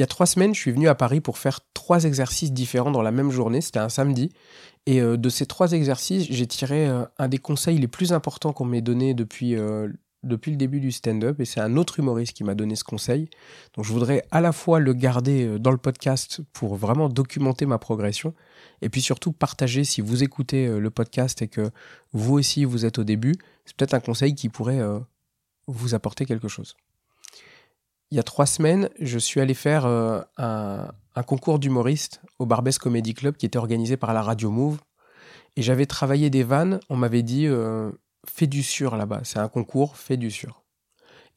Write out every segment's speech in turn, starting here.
il y a trois semaines, je suis venu à Paris pour faire trois exercices différents dans la même journée. C'était un samedi. Et euh, de ces trois exercices, j'ai tiré euh, un des conseils les plus importants qu'on m'ait donné depuis, euh, depuis le début du stand-up. Et c'est un autre humoriste qui m'a donné ce conseil. Donc je voudrais à la fois le garder dans le podcast pour vraiment documenter ma progression. Et puis surtout partager si vous écoutez le podcast et que vous aussi vous êtes au début. C'est peut-être un conseil qui pourrait vous apporter quelque chose il y a trois semaines, je suis allé faire euh, un, concours d'humoriste au Barbès Comedy Club qui était organisé par la Radio Move. Et j'avais travaillé des vannes. On m'avait dit euh, fais du sûr là-bas. C'est un concours, fais du sûr.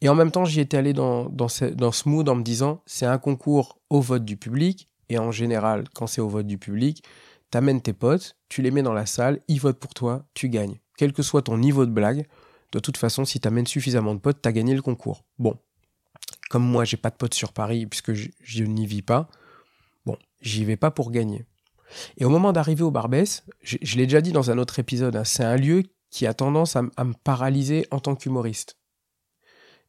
Et en même temps, j'y étais allé dans, dans, ce, dans ce mood en me disant c'est un concours au vote du public. Et en général, quand c'est au vote du public, t'amènes tes potes, tu les mets dans la salle, ils votent pour toi, tu gagnes. Quel que soit ton niveau de blague, de toute façon, si t'amènes suffisamment de potes, t'as gagné le concours. Bon, comme moi, j'ai pas de potes sur Paris puisque je, n'y vis pas, bon, j'y vais pas pour gagner. Et au moment d'arriver au Barbès, je, l'ai déjà dit dans un autre épisode, hein, c'est un lieu qui a tendance à, me paralyser en tant qu'humoriste.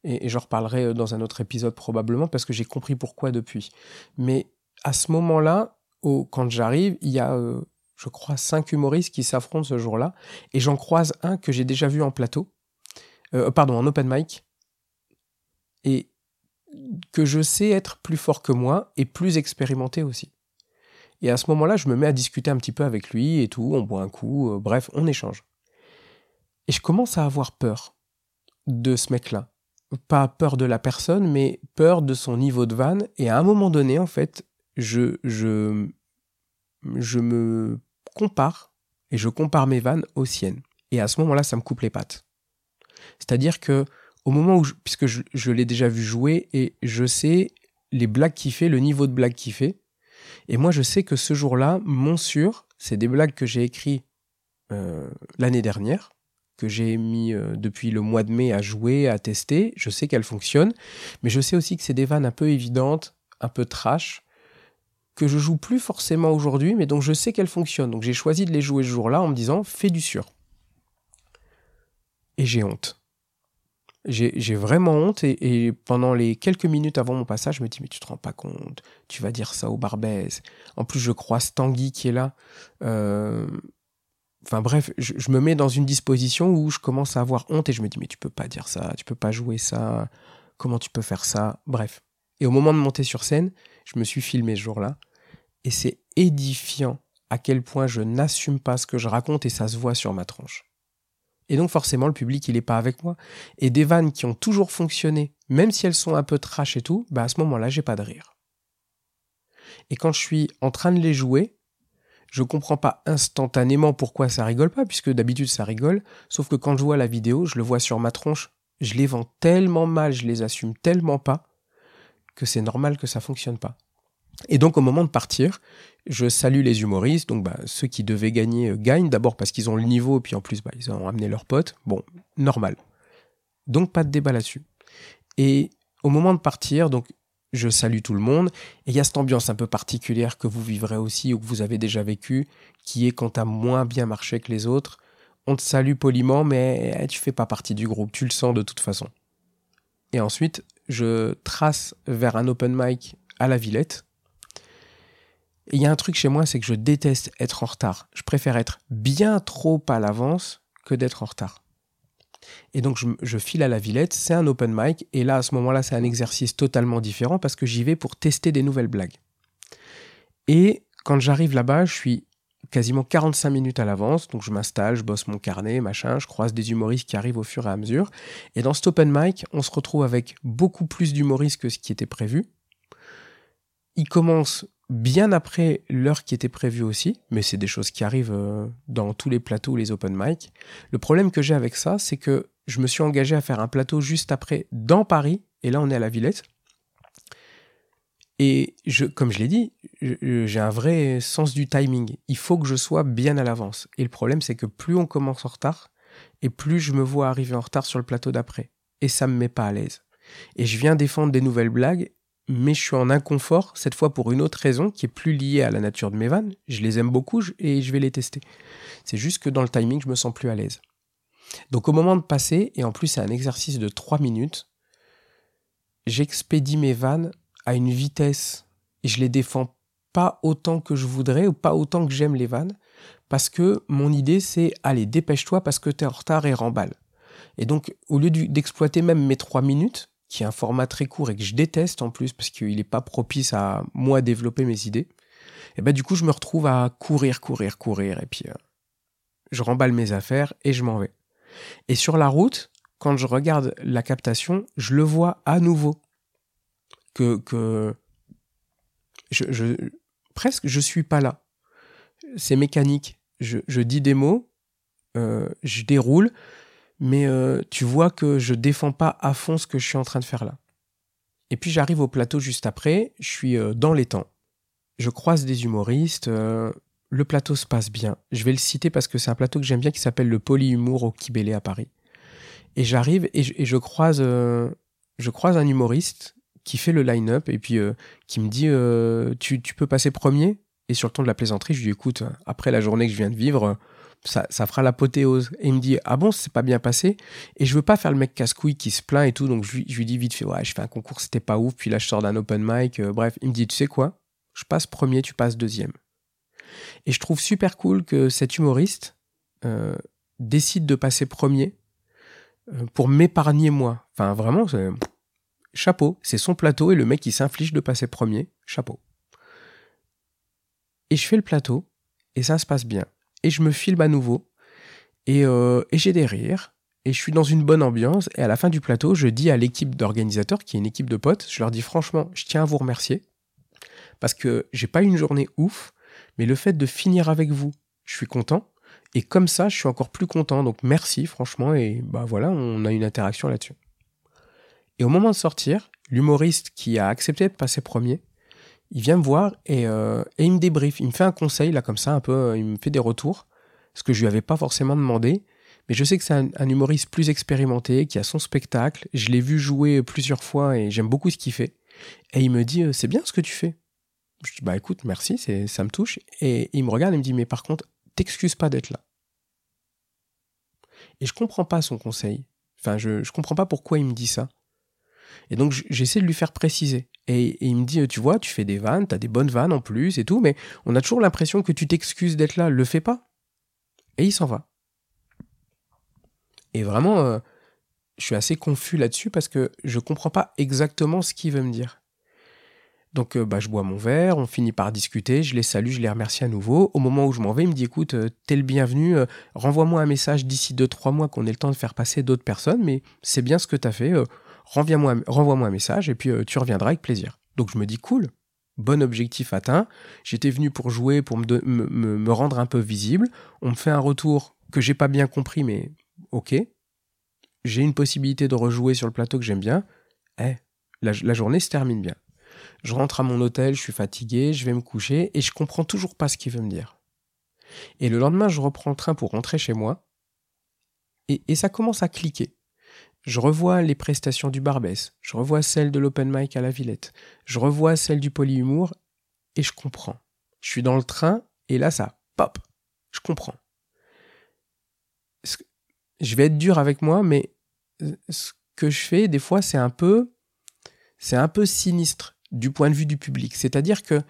Et, j'en reparlerai euh, dans un autre épisode probablement parce que j'ai compris pourquoi depuis. Mais à ce moment-là, quand j'arrive, il y a, euh, je crois, cinq humoristes qui s'affrontent ce jour-là. Et j'en croise un que j'ai déjà vu en plateau, euh, pardon, en open mic. Et que je sais être plus fort que moi et plus expérimenté aussi. Et à ce moment-là, je me mets à discuter un petit peu avec lui et tout, on boit un coup, euh, bref, on échange. Et je commence à avoir peur de ce mec-là. Pas peur de la personne, mais peur de son niveau de vanne. Et à un moment donné, en fait, je, je, je me compare et je compare mes vannes aux siennes. Et à ce moment-là, ça me coupe les pattes. C'est-à-dire que au moment où, puisque je, l'ai déjà vu jouer et je sais les blagues qu'il fait, le niveau de blague qu'il fait. Et moi, je sais que ce jour-là, mon sûr, c'est des blagues que j'ai écrites euh, l'année dernière, que j'ai mis euh, depuis le mois de mai à jouer, à tester. Je sais qu'elles fonctionnent, mais je sais aussi que c'est des vannes un peu évidentes, un peu trash, que je joue plus forcément aujourd'hui, mais donc je sais qu'elles fonctionnent. Donc j'ai choisi de les jouer ce jour-là en me disant fais du sûr. Et j'ai honte. J'ai vraiment honte et, pendant les quelques minutes avant mon passage, je me dis mais tu te rends pas compte, tu vas dire ça au Barbès. En plus, je croise Tanguy qui est là. Euh, enfin bref, je, me mets dans une disposition où je commence à avoir honte et je me dis mais tu peux pas dire ça, tu peux pas jouer ça, comment tu peux faire ça, bref. Et au moment de monter sur scène, je me suis filmé ce jour-là et c'est édifiant à quel point je n'assume pas ce que je raconte et ça se voit sur ma tronche. Et donc forcément, le public, il n'est pas avec moi. Et des vannes qui ont toujours fonctionné, même si elles sont un peu trash et tout, bah à ce moment-là, j'ai pas de rire. Et quand je suis en train de les jouer, je comprends pas instantanément pourquoi ça rigole pas, puisque d'habitude ça rigole, sauf que quand je vois la vidéo, je le vois sur ma tronche, je les vends tellement mal, je les assume tellement pas, que c'est normal que ça fonctionne pas. Et donc au moment de partir, je salue les humoristes, donc bah, ceux qui devaient gagner euh, gagnent, d'abord parce qu'ils ont le niveau, puis en plus bah, ils ont amené leurs potes, bon, normal. Donc pas de débat là-dessus. Et au moment de partir, donc je salue tout le monde, et il y a cette ambiance un peu particulière que vous vivrez aussi ou que vous avez déjà vécu, qui est quand t'as moins bien marché que les autres, on te salue poliment, mais eh, tu fais pas partie du groupe, tu le sens de toute façon. Et ensuite, je trace vers un open mic à la Villette, il y a un truc chez moi, c'est que je déteste être en retard. Je préfère être bien trop à l'avance que d'être en retard. Et donc je, file à la Villette, c'est un open mic, et là à ce moment-là c'est un exercice totalement différent parce que j'y vais pour tester des nouvelles blagues. Et quand j'arrive là-bas, je suis quasiment 45 minutes à l'avance, donc je m'installe, je bosse mon carnet, machin, je croise des humoristes qui arrivent au fur et à mesure. Et dans cet open mic, on se retrouve avec beaucoup plus d'humoristes que ce qui était prévu. Il commence bien après l'heure qui était prévue aussi, mais c'est des choses qui arrivent euh, dans tous les plateaux, les open mic. Le problème que j'ai avec ça, c'est que je me suis engagé à faire un plateau juste après dans Paris, et là on est à la Villette. Et je, comme je l'ai dit, j'ai un vrai sens du timing. Il faut que je sois bien à l'avance. Et le problème, c'est que plus on commence en retard, et plus je me vois arriver en retard sur le plateau d'après. Et ça me met pas à l'aise. Et je viens défendre des nouvelles blagues, mais je suis en inconfort, cette fois pour une autre raison qui est plus liée à la nature de mes vannes. Je les aime beaucoup et je vais les tester. C'est juste que dans le timing, je me sens plus à l'aise. Donc au moment de passer, et en plus c'est un exercice de 3 minutes, j'expédie mes vannes à une vitesse et je les défends pas autant que je voudrais ou pas autant que j'aime les vannes parce que mon idée c'est allez dépêche-toi parce que t'es en retard et remballe. Et donc au lieu d'exploiter même mes trois minutes, qui est un format très court et que je déteste en plus parce qu'il n'est pas propice à moi développer mes idées, et ben du coup je me retrouve à courir, courir, courir et puis euh, je remballe mes affaires et je m'en vais. Et sur la route, quand je regarde la captation, je le vois à nouveau que que je, je presque je suis pas là. C'est mécanique. Je, je, dis des mots, euh, je déroule, mais euh, tu vois que je défends pas à fond ce que je suis en train de faire là. Et puis j'arrive au plateau juste après, je suis euh, dans les temps. Je croise des humoristes, euh, le plateau se passe bien. Je vais le citer parce que c'est un plateau que j'aime bien qui s'appelle le Polyhumour au Kibélé à Paris. Et j'arrive et, je, croise je croise un humoriste qui fait le line-up et puis qui me dit tu, tu peux passer premier? Et sur le ton de la plaisanterie, je lui écoute, après la journée que je viens de vivre, ça, ça fera l'apothéose. Et il me dit, ah bon, c'est pas bien passé? Et je veux pas faire le mec casse-couille qui se plaint et tout. Donc je, lui dis vite fait, ouais, je fais un concours, c'était pas ouf. Puis là, je sors d'un open mic. Euh, bref, il me dit, tu sais quoi? Je passe premier, tu passes deuxième. Et je trouve super cool que cet humoriste euh, décide de passer premier euh, pour m'épargner moi. Enfin, vraiment, chapeau. C'est son plateau et le mec qui s'inflige de passer premier, chapeau. Et je fais le plateau et ça se passe bien et je me filme à nouveau. Euh, et, j'ai des rires. Et je suis dans une bonne ambiance. Et à la fin du plateau, je dis à l'équipe d'organisateurs, qui est une équipe de potes, je leur dis franchement, je tiens à vous remercier. Parce que j'ai pas une journée ouf, mais le fait de finir avec vous, je suis content. Et comme ça, je suis encore plus content. Donc merci, franchement. Et bah voilà, on a une interaction là-dessus. Et au moment de sortir, l'humoriste qui a accepté de passer premier, il vient me voir euh, et, il me débriefe. Il me fait un conseil, là, comme ça, un peu, euh, il me fait des retours, ce que je lui avais pas forcément demandé. Mais je sais que c'est un, humoriste plus expérimenté, qui a son spectacle. Je l'ai vu jouer plusieurs fois et j'aime beaucoup ce qu'il fait. Et il me dit, euh, c'est bien ce que tu fais. Je dis, bah écoute, merci, ça me touche. Et il me regarde et me dit, mais par contre, t'excuses pas d'être là. Et je comprends pas son conseil. Enfin, je, je comprends pas pourquoi il me dit ça. Et donc, j'essaie de lui faire préciser. Et, il me dit, tu vois, tu fais des vannes, t'as des bonnes vannes en plus et tout, mais on a toujours l'impression que tu t'excuses d'être là, le fais pas. Et il s'en va. Et vraiment, euh, je suis assez confus là-dessus parce que je comprends pas exactement ce qu'il veut me dire. Donc euh, bah, je bois mon verre, on finit par discuter, je les salue, je les remercie à nouveau. Au moment où je m'en vais, il me dit écoute, euh, t'es le bienvenu, renvoie-moi un message d'ici 2-3 mois qu'on ait le temps de faire passer d'autres personnes, mais c'est bien ce que t'as fait renvoie-moi un message et puis euh, tu reviendras avec plaisir. Donc je me dis cool, bon objectif atteint. J'étais venu pour jouer, pour me, rendre un peu visible. On me fait un retour que j'ai pas bien compris, mais ok. J'ai une possibilité de rejouer sur le plateau que j'aime bien. Eh, la, journée se termine bien. Je rentre à mon hôtel, je suis fatigué, je vais me coucher et je comprends toujours pas ce qu'il veut me dire. Et le lendemain, je reprends le train pour rentrer chez moi et ça commence à cliquer. Je revois les prestations du Barbès, je revois celles de l'open mic à la Villette, je revois celles du polyhumour et je comprends. Je suis dans le train et là ça pop, je comprends. Je vais être dur avec moi, mais ce que je fais des fois c'est un peu c'est un peu sinistre du point de vue du public. C'est-à-dire que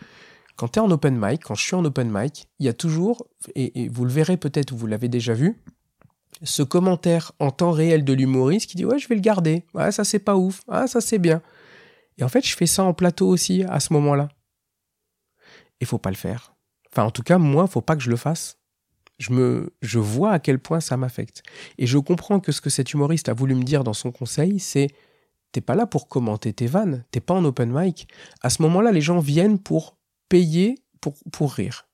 quand tu es en open mic, quand je suis en open mic, il y a toujours, et, et vous le verrez peut-être ou vous l'avez déjà vu, ce commentaire en temps réel de l'humoriste qui dit ouais je vais le garder, ouais ça c'est pas ouf, ah ça c'est bien. Et en fait je fais ça en plateau aussi à ce moment-là. Il faut pas le faire. Enfin en tout cas moi faut pas que je le fasse. Je me, je vois à quel point ça m'affecte. Et je comprends que ce que cet humoriste a voulu me dire dans son conseil, c'est t'es pas là pour commenter tes vannes, t'es pas en open mic. À ce moment-là, les gens viennent pour payer pour, pour rire.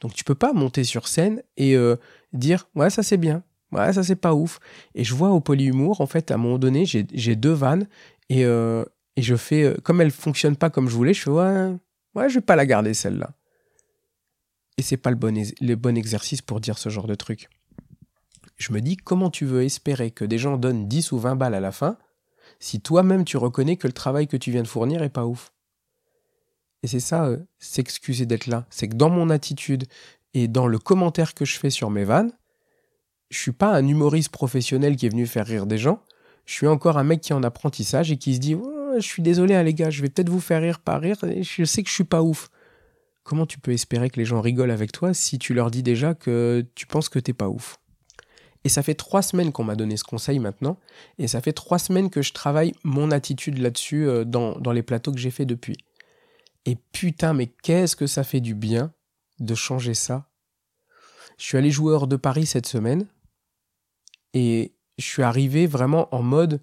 Donc tu peux pas monter sur scène et euh, dire ouais ça c'est bien, Ouais, ça c'est pas ouf. Et je vois au polyhumour, en fait, à un moment donné, j'ai deux vannes et, euh, et je fais, euh, comme elle fonctionne pas comme je voulais, je fais ouais, ouais, je vais pas la garder celle-là. Et c'est pas le bon, le bon exercice pour dire ce genre de truc. Je me dis, comment tu veux espérer que des gens donnent 10 ou 20 balles à la fin si toi-même tu reconnais que le travail que tu viens de fournir est pas ouf? Et c'est ça, euh, s'excuser d'être là. C'est que dans mon attitude et dans le commentaire que je fais sur mes vannes, je suis pas un humoriste professionnel qui est venu faire rire des gens. Je suis encore un mec qui est en apprentissage et qui se dit je suis désolé, hein, les gars, je vais peut-être vous faire rire par rire. Je sais que je suis pas ouf. Comment tu peux espérer que les gens rigolent avec toi si tu leur dis déjà que tu penses que t'es pas ouf? Et ça fait trois semaines qu'on m'a donné ce conseil maintenant, et ça fait trois semaines que je travaille mon attitude là-dessus euh, dans, dans les plateaux que j'ai fait depuis. Et putain, mais qu'est-ce que ça fait du bien de changer ça Je suis allé jouer hors de Paris cette semaine, et je suis arrivé vraiment en mode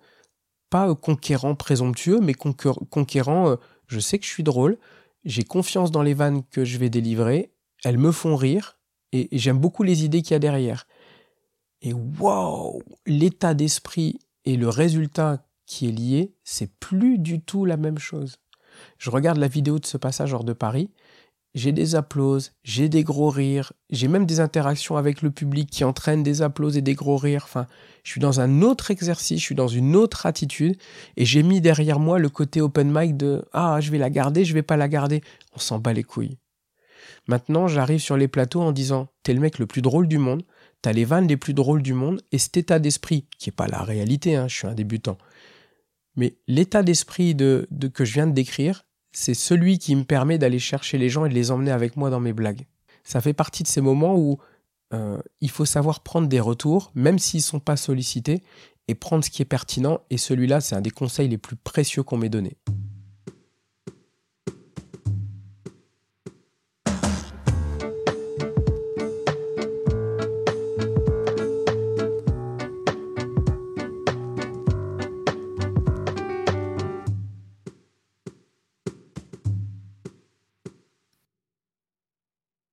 pas conquérant présomptueux, mais conquérant, euh, je sais que je suis drôle, j'ai confiance dans les vannes que je vais délivrer, elles me font rire, et, j'aime beaucoup les idées qu'il y a derrière. Et waouh, l'état d'esprit et le résultat qui est lié, c'est plus du tout la même chose. Je regarde la vidéo de ce passage hors de Paris, j'ai des applauses, j'ai des gros rires, j'ai même des interactions avec le public qui entraînent des applauses et des gros rires. Enfin, je suis dans un autre exercice, je suis dans une autre attitude et j'ai mis derrière moi le côté open mic de ah, je vais la garder, je vais pas la garder. On s'en bat les couilles. Maintenant, j'arrive sur les plateaux en disant t'es le mec le plus drôle du monde, t'as les vannes les plus drôles du monde et cet état d'esprit qui est pas la réalité, hein, je suis un débutant. Mais l'état d'esprit de, de que je viens de décrire, c'est celui qui me permet d'aller chercher les gens et de les emmener avec moi dans mes blagues. Ça fait partie de ces moments où euh, il faut savoir prendre des retours, même s'ils ne sont pas sollicités, et prendre ce qui est pertinent. Et celui-là, c'est un des conseils les plus précieux qu'on m'ait donné.